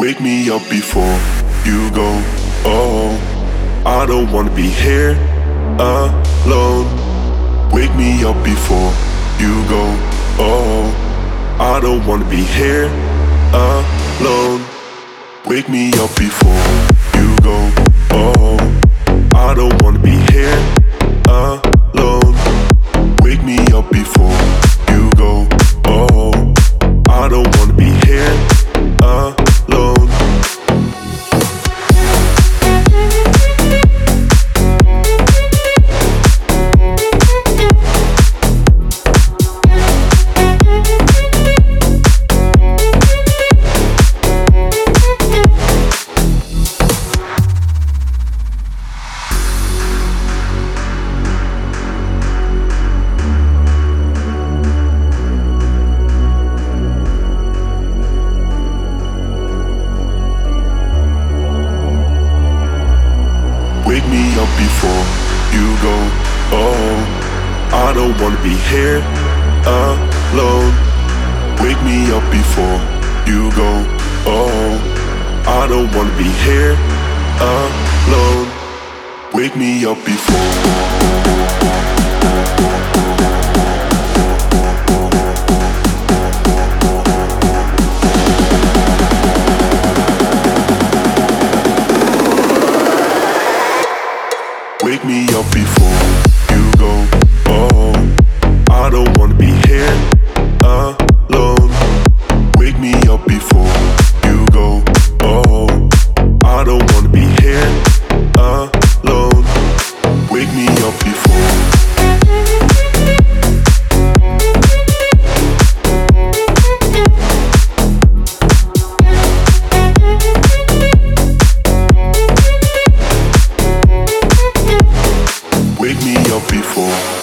Wake me up before you go. Oh, I don't wanna be here alone. Wake me up before you go. Oh, I don't wanna be here alone. Wake me up before you go. Oh, I don't wanna be Wake me up before you go. Oh, I don't wanna be here alone. Wake me up before you go. Oh, I don't wanna be here alone. Wake me up before. Wake me up before you go. Oh, I don't wanna be here alone. Wake me up before you go. Oh, I don't wanna be here alone. Wake me up before